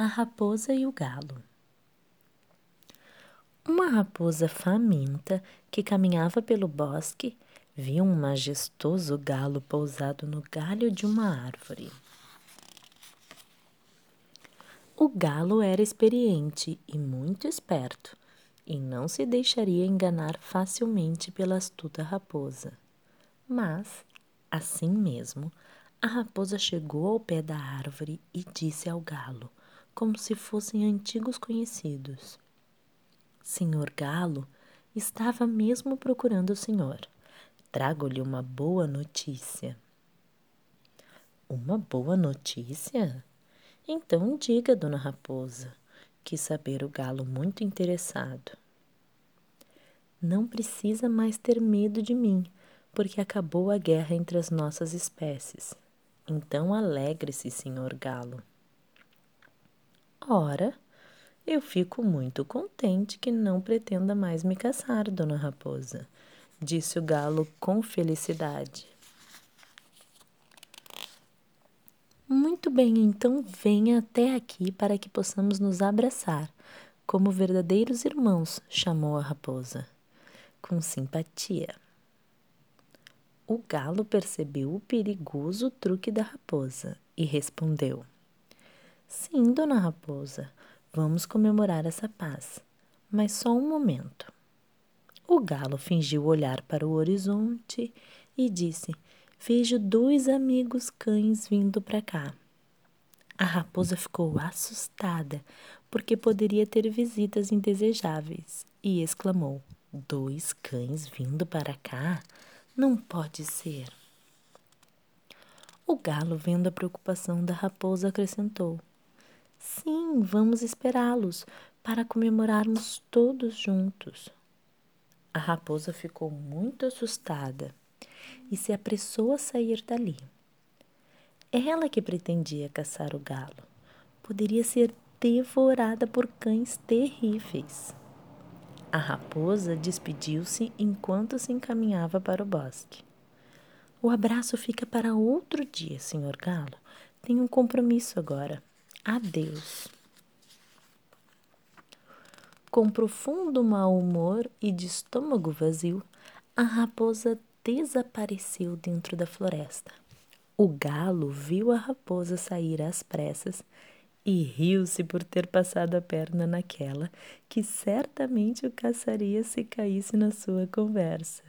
A Raposa e o Galo Uma raposa faminta que caminhava pelo bosque viu um majestoso galo pousado no galho de uma árvore. O galo era experiente e muito esperto, e não se deixaria enganar facilmente pela astuta raposa. Mas, assim mesmo, a raposa chegou ao pé da árvore e disse ao galo: como se fossem antigos conhecidos. Senhor Galo estava mesmo procurando o senhor. Trago-lhe uma boa notícia. Uma boa notícia? Então diga, dona Raposa, quis saber o galo muito interessado. Não precisa mais ter medo de mim, porque acabou a guerra entre as nossas espécies. Então alegre-se, senhor galo. Ora, eu fico muito contente que não pretenda mais me caçar, dona Raposa, disse o galo com felicidade. Muito bem, então venha até aqui para que possamos nos abraçar, como verdadeiros irmãos, chamou a raposa, com simpatia. O galo percebeu o perigoso truque da raposa e respondeu. Sim, dona Raposa, vamos comemorar essa paz. Mas só um momento. O galo fingiu olhar para o horizonte e disse: Vejo dois amigos cães vindo para cá. A raposa ficou assustada, porque poderia ter visitas indesejáveis, e exclamou: Dois cães vindo para cá? Não pode ser. O galo, vendo a preocupação da raposa, acrescentou: Sim, vamos esperá-los para comemorarmos todos juntos. A raposa ficou muito assustada e se apressou a sair dali. Ela que pretendia caçar o galo poderia ser devorada por cães terríveis. A raposa despediu-se enquanto se encaminhava para o bosque. O abraço fica para outro dia, senhor galo. Tenho um compromisso agora. Adeus. Com profundo mau humor e de estômago vazio, a raposa desapareceu dentro da floresta. O galo viu a raposa sair às pressas e riu-se por ter passado a perna naquela que certamente o caçaria se caísse na sua conversa.